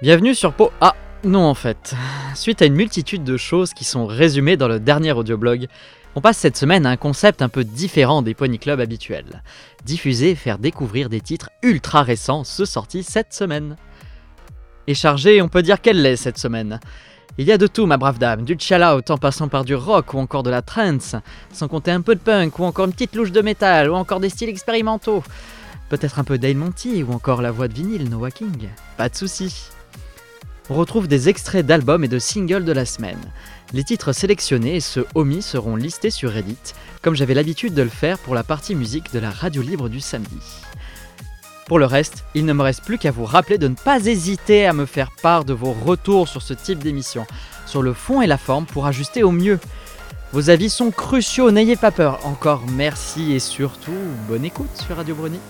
Bienvenue sur Po. Ah, non en fait. Suite à une multitude de choses qui sont résumées dans le dernier audioblog, on passe cette semaine à un concept un peu différent des Pony Club habituels. Diffuser faire découvrir des titres ultra récents se sortis cette semaine. Et chargé, on peut dire qu'elle l'est cette semaine. Il y a de tout, ma brave dame, du chill-out en passant par du rock ou encore de la trance, sans compter un peu de punk ou encore une petite louche de métal ou encore des styles expérimentaux. Peut-être un peu Dale Monty ou encore la voix de vinyle Noah King. Pas de soucis on retrouve des extraits d'albums et de singles de la semaine. Les titres sélectionnés et ceux omis seront listés sur Reddit, comme j'avais l'habitude de le faire pour la partie musique de la radio libre du samedi. Pour le reste, il ne me reste plus qu'à vous rappeler de ne pas hésiter à me faire part de vos retours sur ce type d'émission, sur le fond et la forme pour ajuster au mieux. Vos avis sont cruciaux, n'ayez pas peur. Encore merci et surtout, bonne écoute sur Radio Bruni.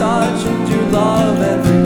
such, and you love every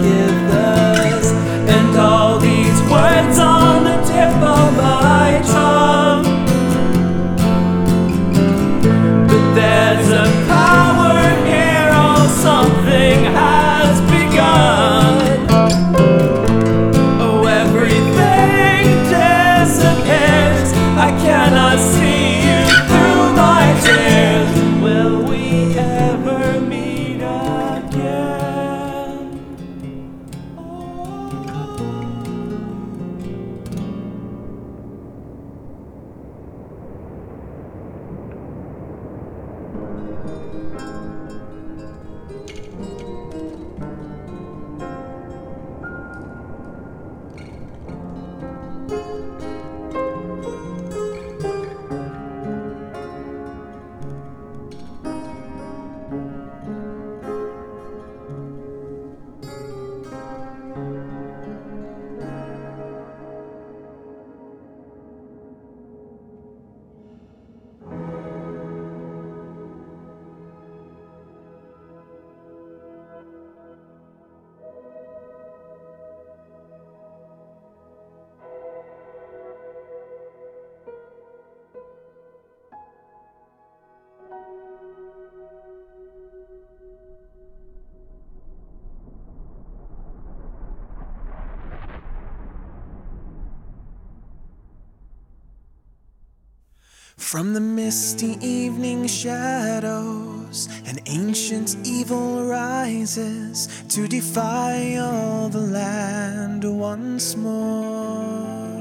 From the misty evening shadows, an ancient evil rises to defy all the land once more.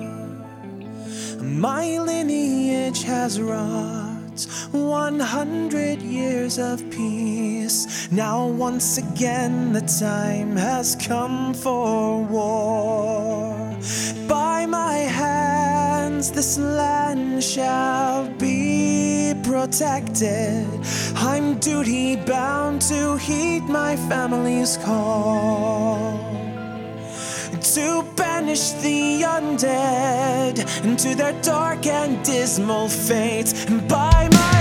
My lineage has wrought hearts. 100 years of peace. Now, once again, the time has come for war. By my hands, this land shall be protected. I'm duty bound to heed my family's call to banish the undead into their dark and dismal fate. And by my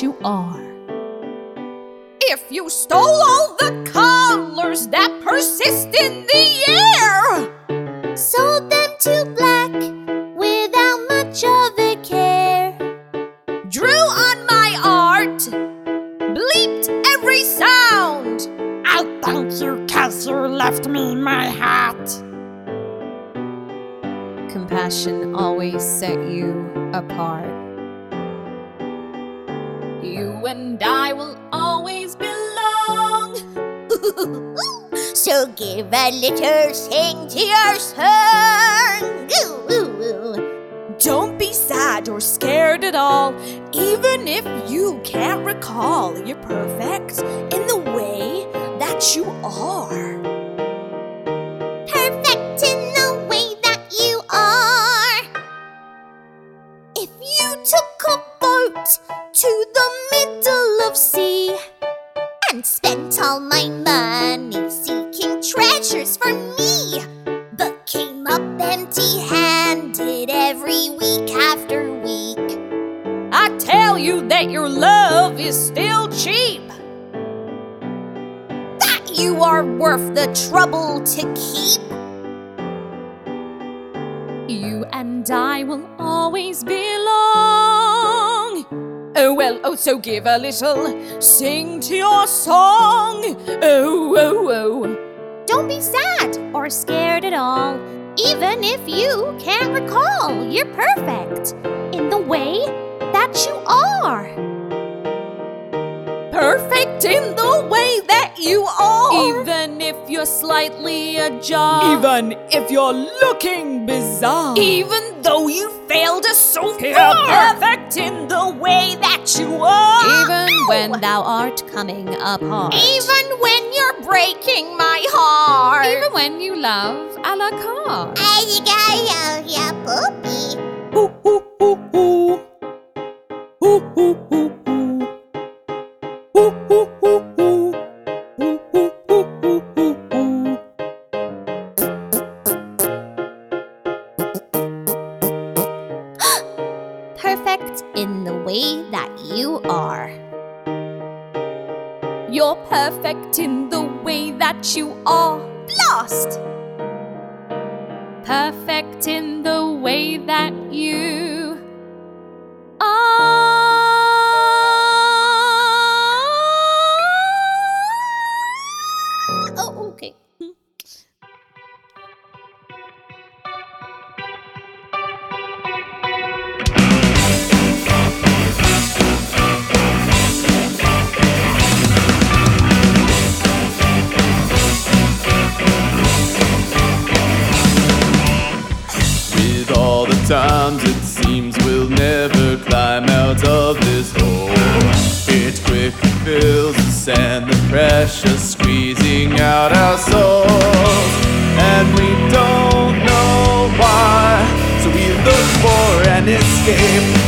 you are. Give a little sing to your song. Don't be sad or scared at all, even if you can't recall. You're perfect in the way that you are. So give a little sing to your song. Oh, oh, oh. Don't be sad or scared at all, even if you can't recall. You're perfect in the way that you are. Perfect in the way that you are. Even if you're slightly ajar. Even if you're looking bizarre. Even though you failed us so far. Perfect in the way that you are. Even when thou art coming apart. Even when you're breaking my heart. Even when you love a la carte. Ooh, ooh, ooh, ooh. Ooh, ooh, ooh, ooh. Ooh, ooh, ooh, ooh. Pressure squeezing out our souls. And we don't know why. So we look for an escape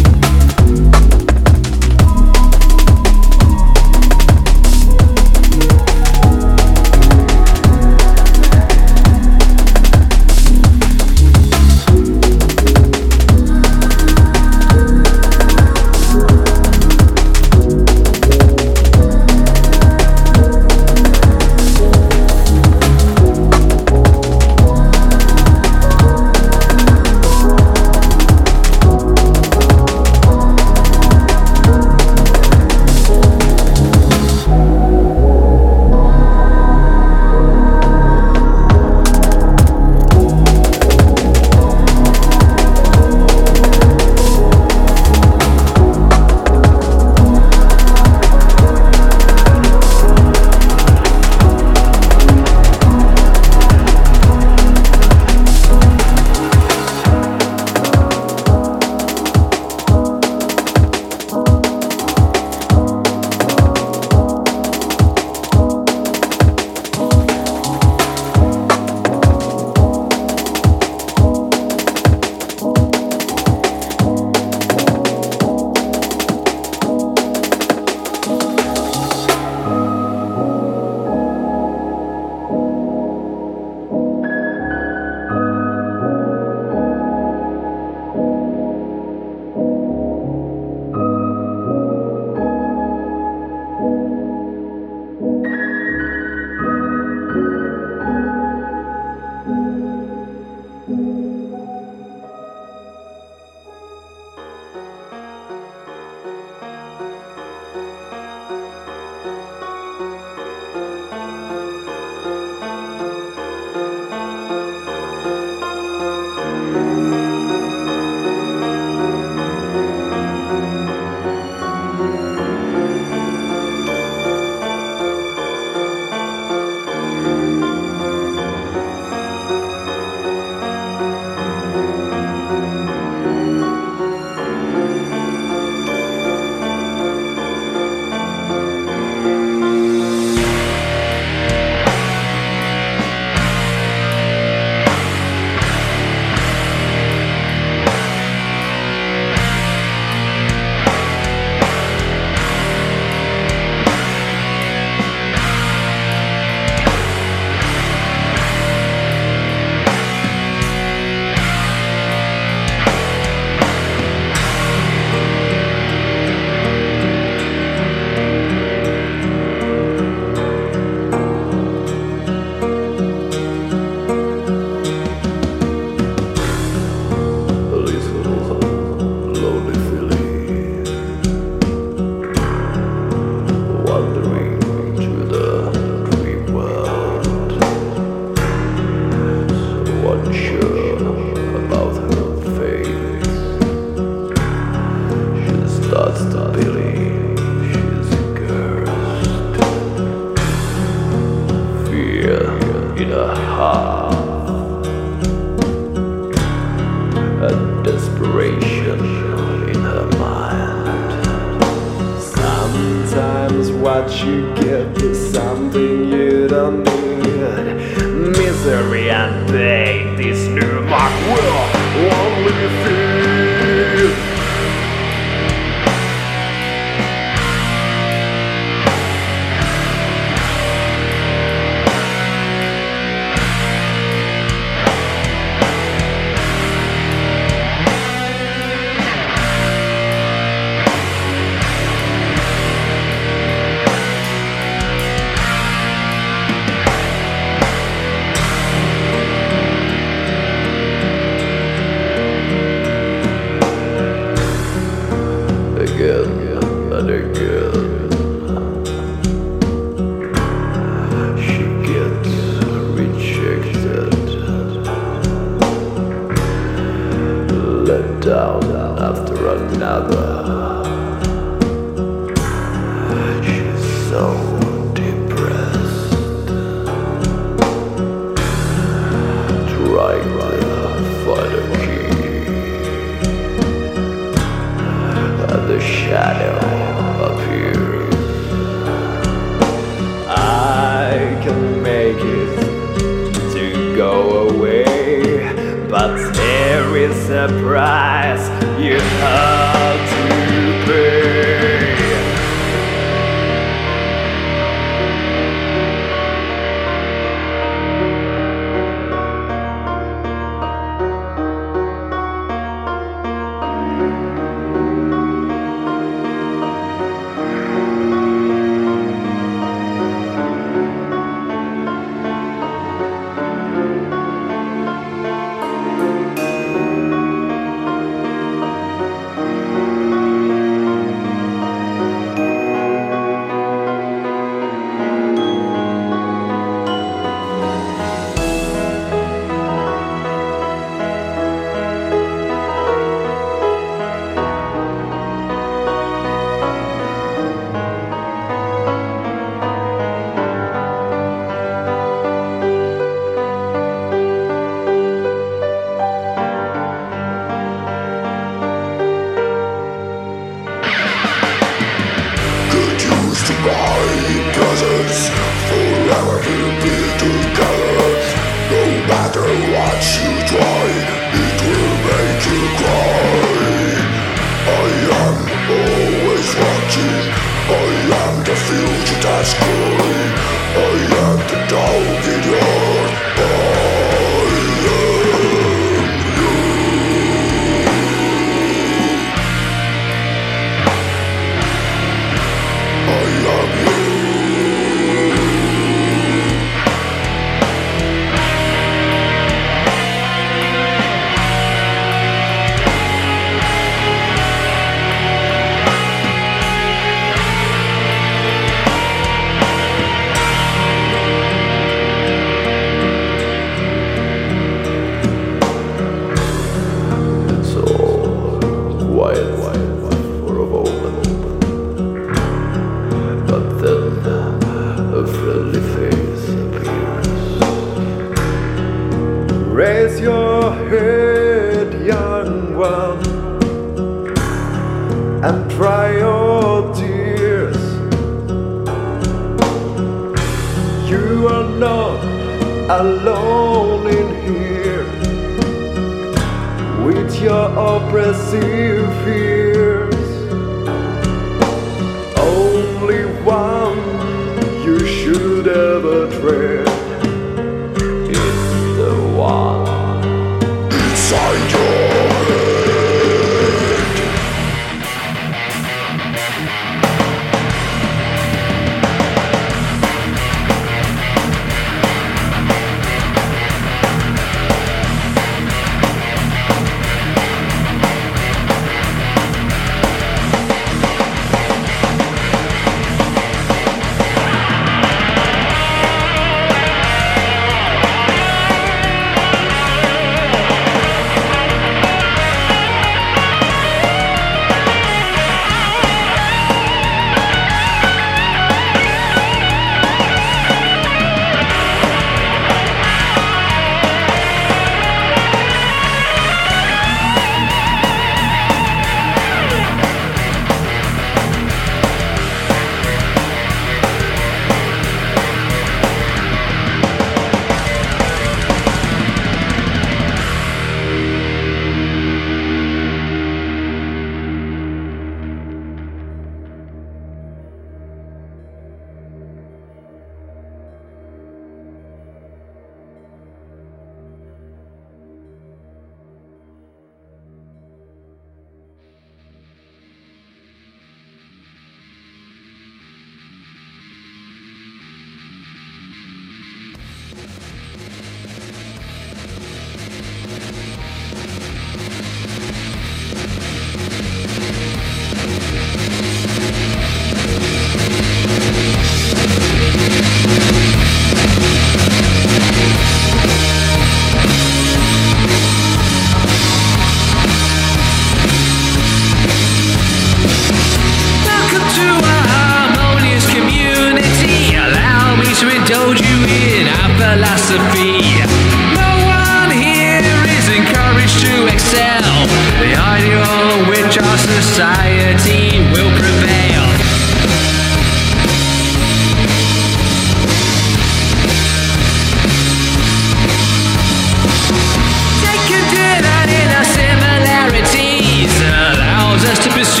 us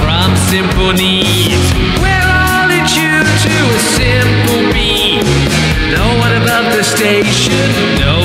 from. We're to a simple beat. No the station.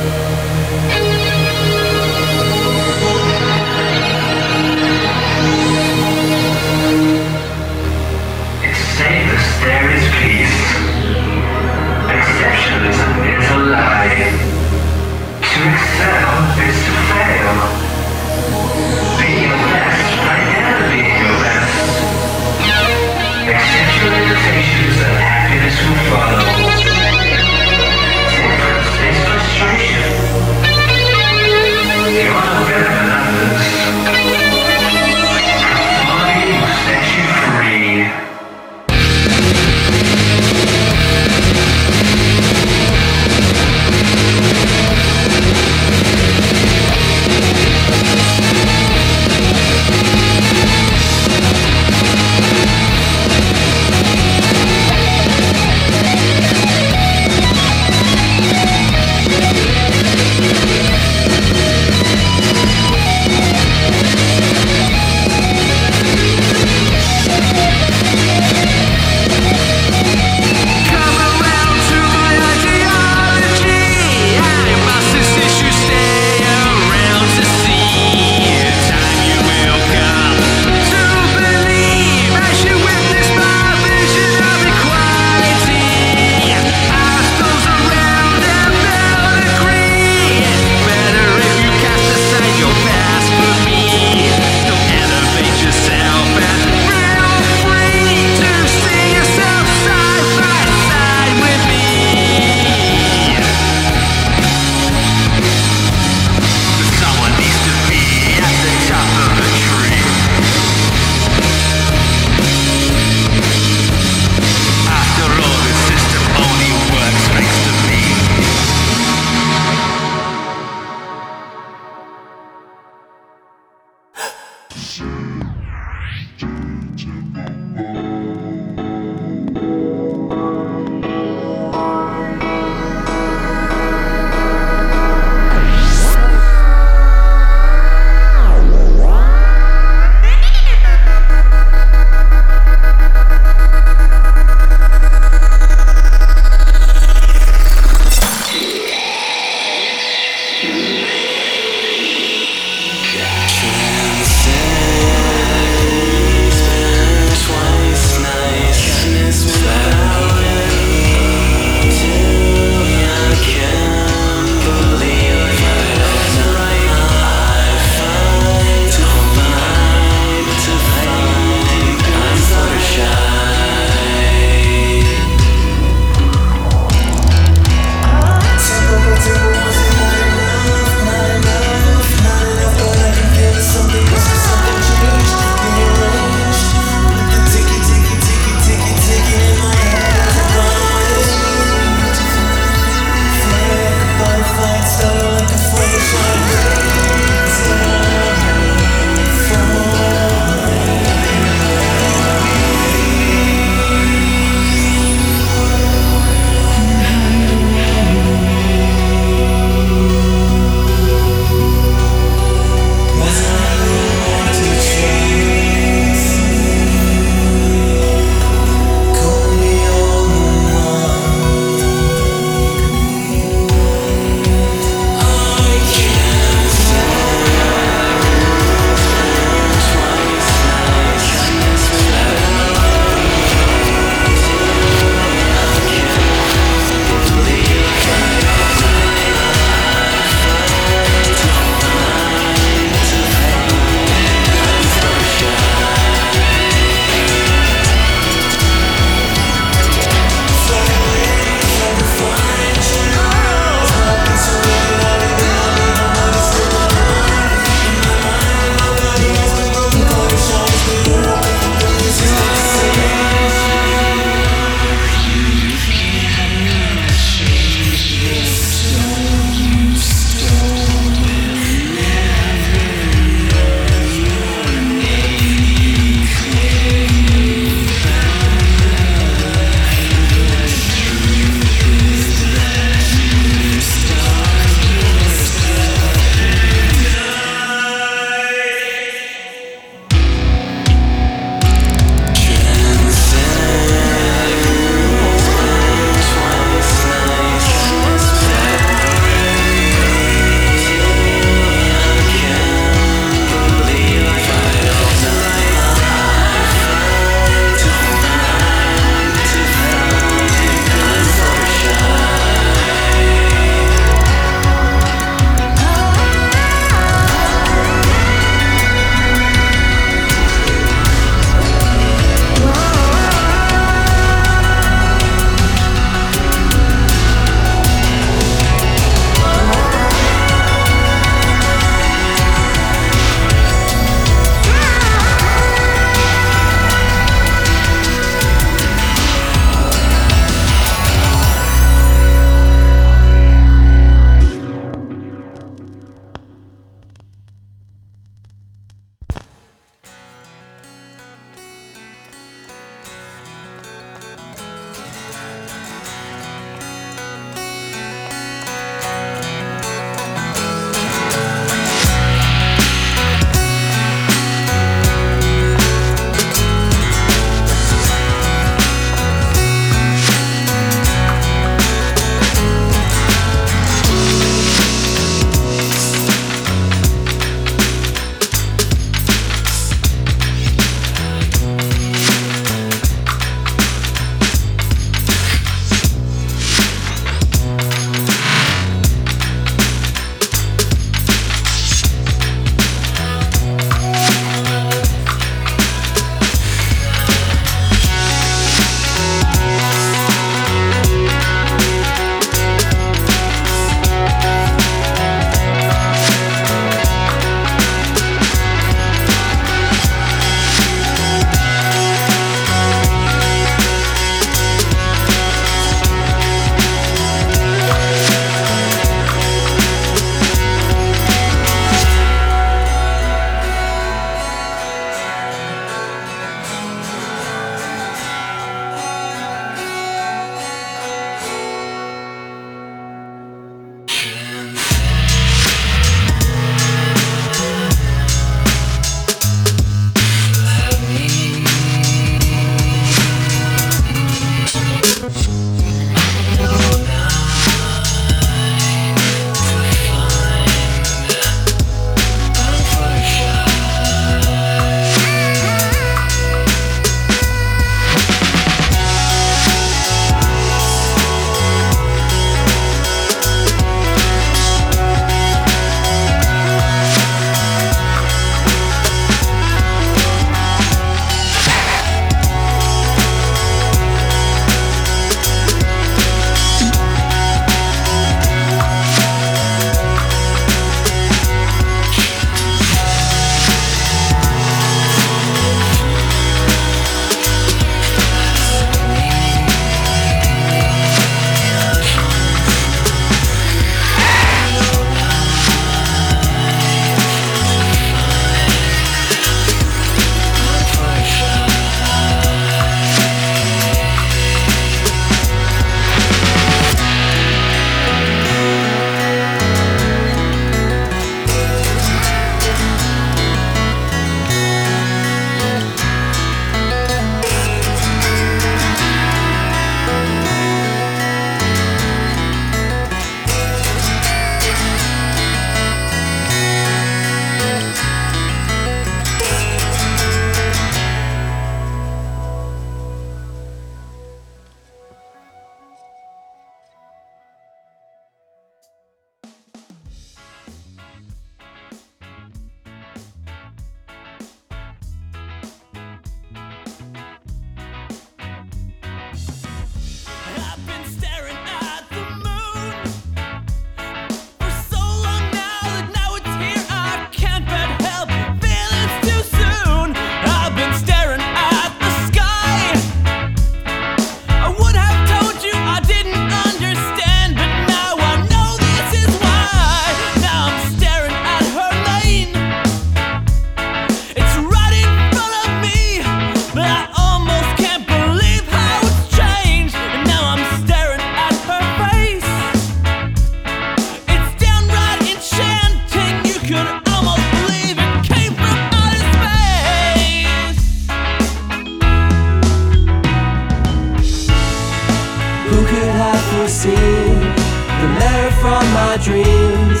from my dreams.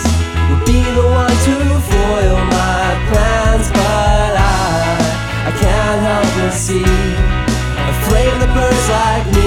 Will be the one to foil my plans But I, I can't help but see A flame that burns like me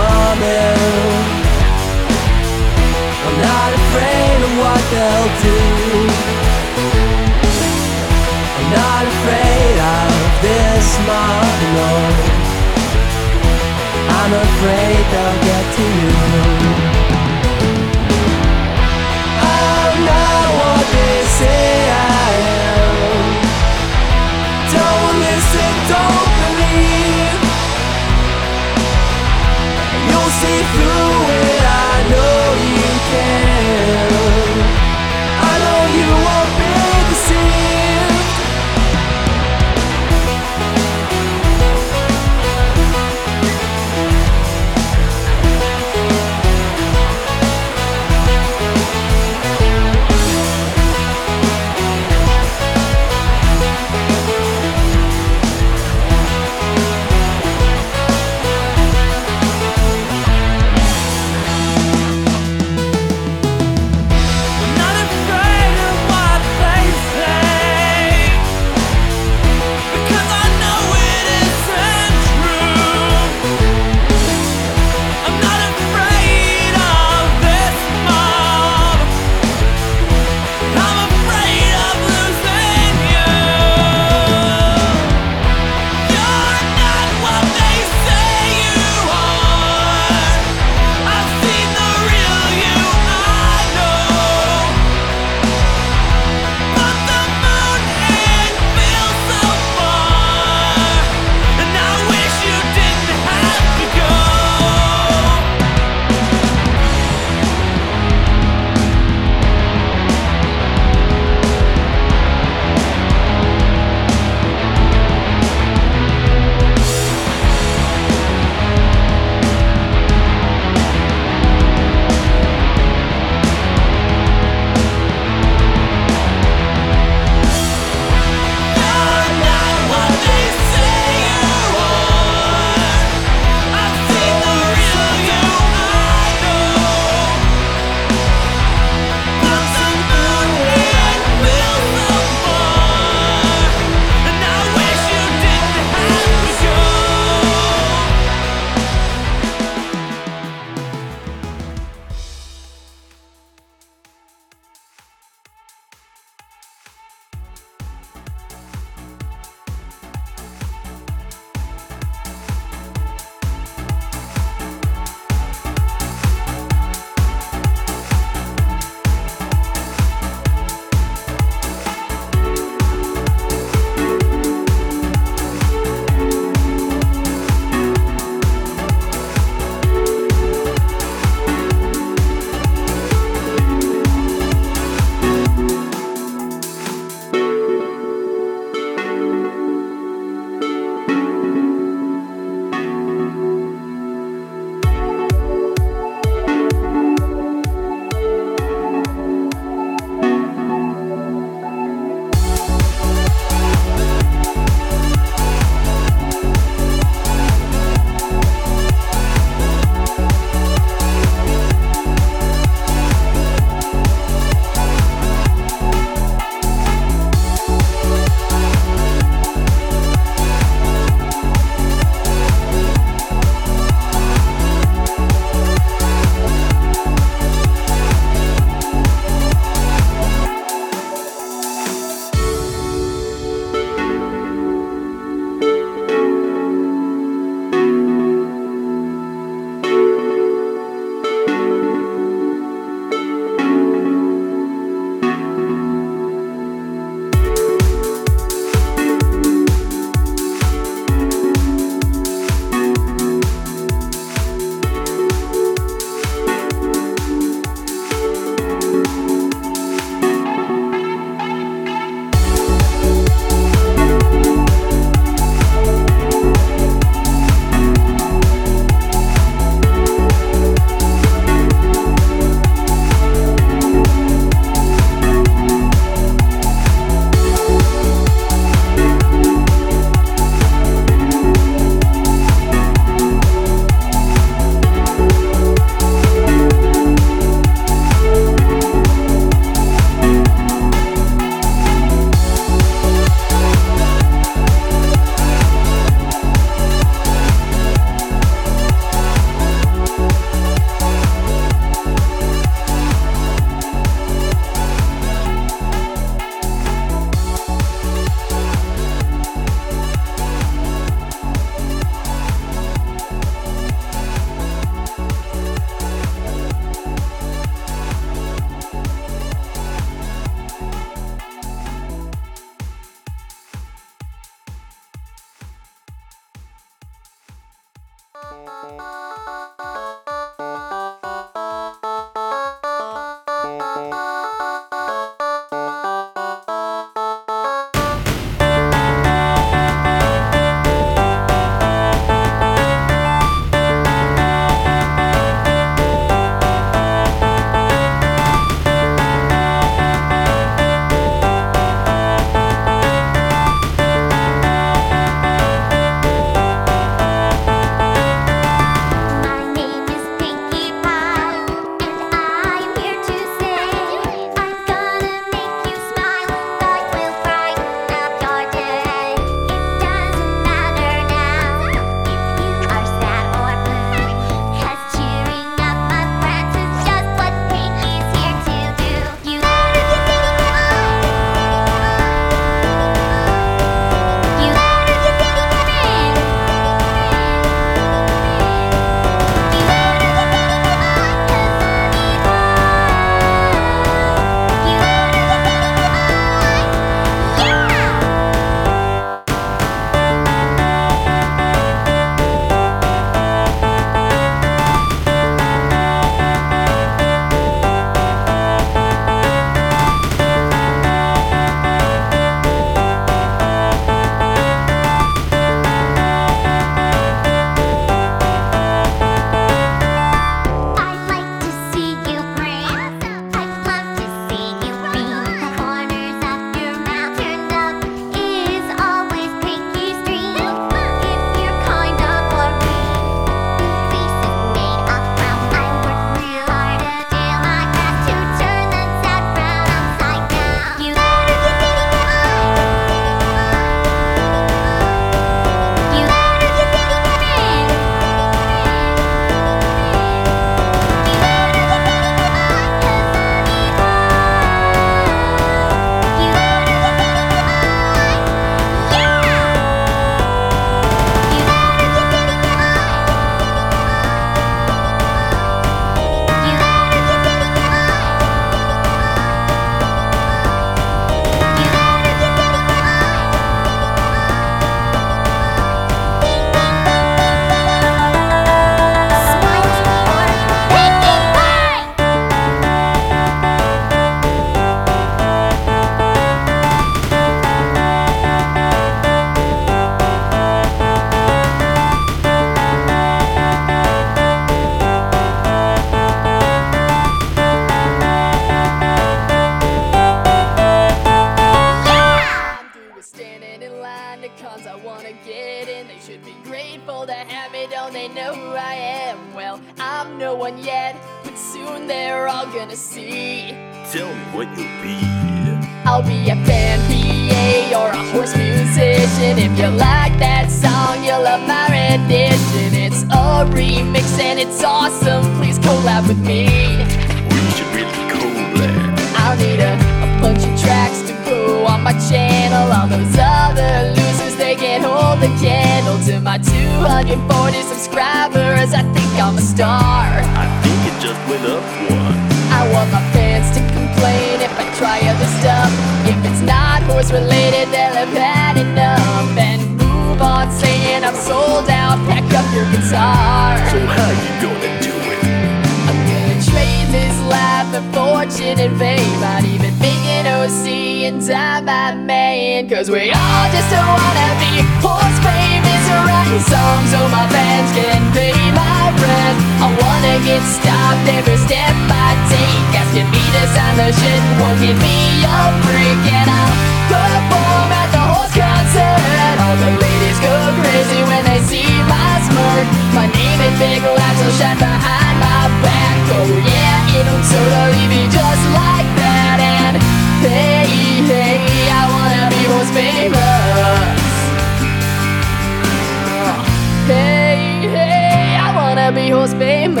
wanna be horse famous.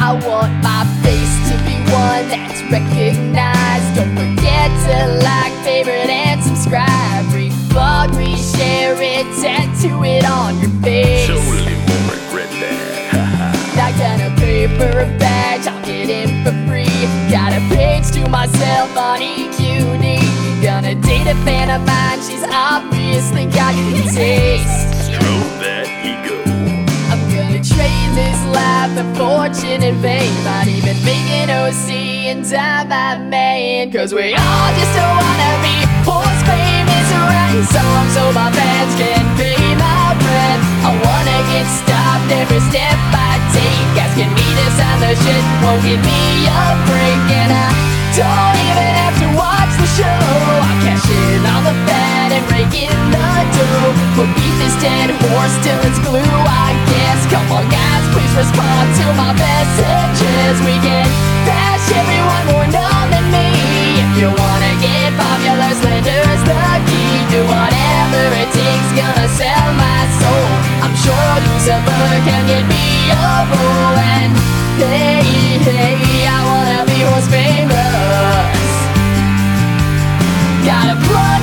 I want my face to be one that's recognized. Don't forget to like, favorite, and subscribe. Replug, reshare it, tattoo it on your face. Totally will regret that. Not gonna pay for a badge, I'll get in for free. Got a page to myself on EQD. Gonna date a fan of mine, she's obviously got good taste. Stroke that ego trade this life and fortune in vain Not even making OC and time my man. Cause we all just don't wanna be horse famous or writing songs so my fans can pay my rent. I wanna get stopped every step I take. Asking me to sign the shit won't give me a break. And I don't even have to watch the show. I cash in on the fat and break in the dough. But beat this dead horse till it's glue, I guess. Come on, guys, please respond to my messages. We can bash everyone more known than me. If you wanna get popular, slender's the key. Do whatever it takes, gonna sell my soul. I'm sure Lucifer can get me a role. And hey, hey, I wanna be horse famous. All my crap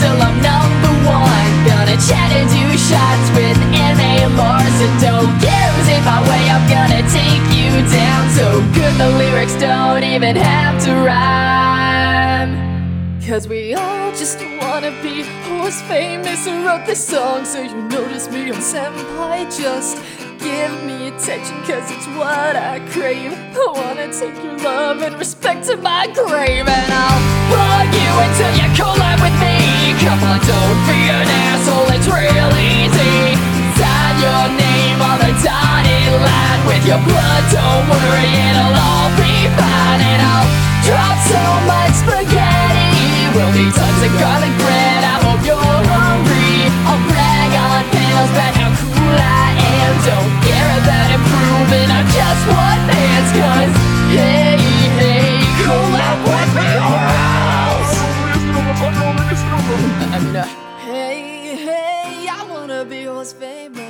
till I'm number one. Gonna chat and do shots with M.A. Larson. Don't care in my way, I'm gonna take you down. So good the lyrics don't even have to rhyme. Cause we all just wanna be horse famous. I wrote this song so you notice me on Senpai. Just give me attention cause it's what I crave. I wanna take your love and respect to my grave. And I'll plug you until you collab with me. Come on, don't be an asshole, it's real easy. Sign your name on the dotted line with your blood. Don't worry, it'll all be fine. And I'll drop so much spaghetti. We'll be tons of garlic bread. I hope you're hungry. I'll brag on panels about Don't care about improving. I'm just one man's cause hey, hey, collab with me or else. Not. Hey, hey, I wanna be horse famous.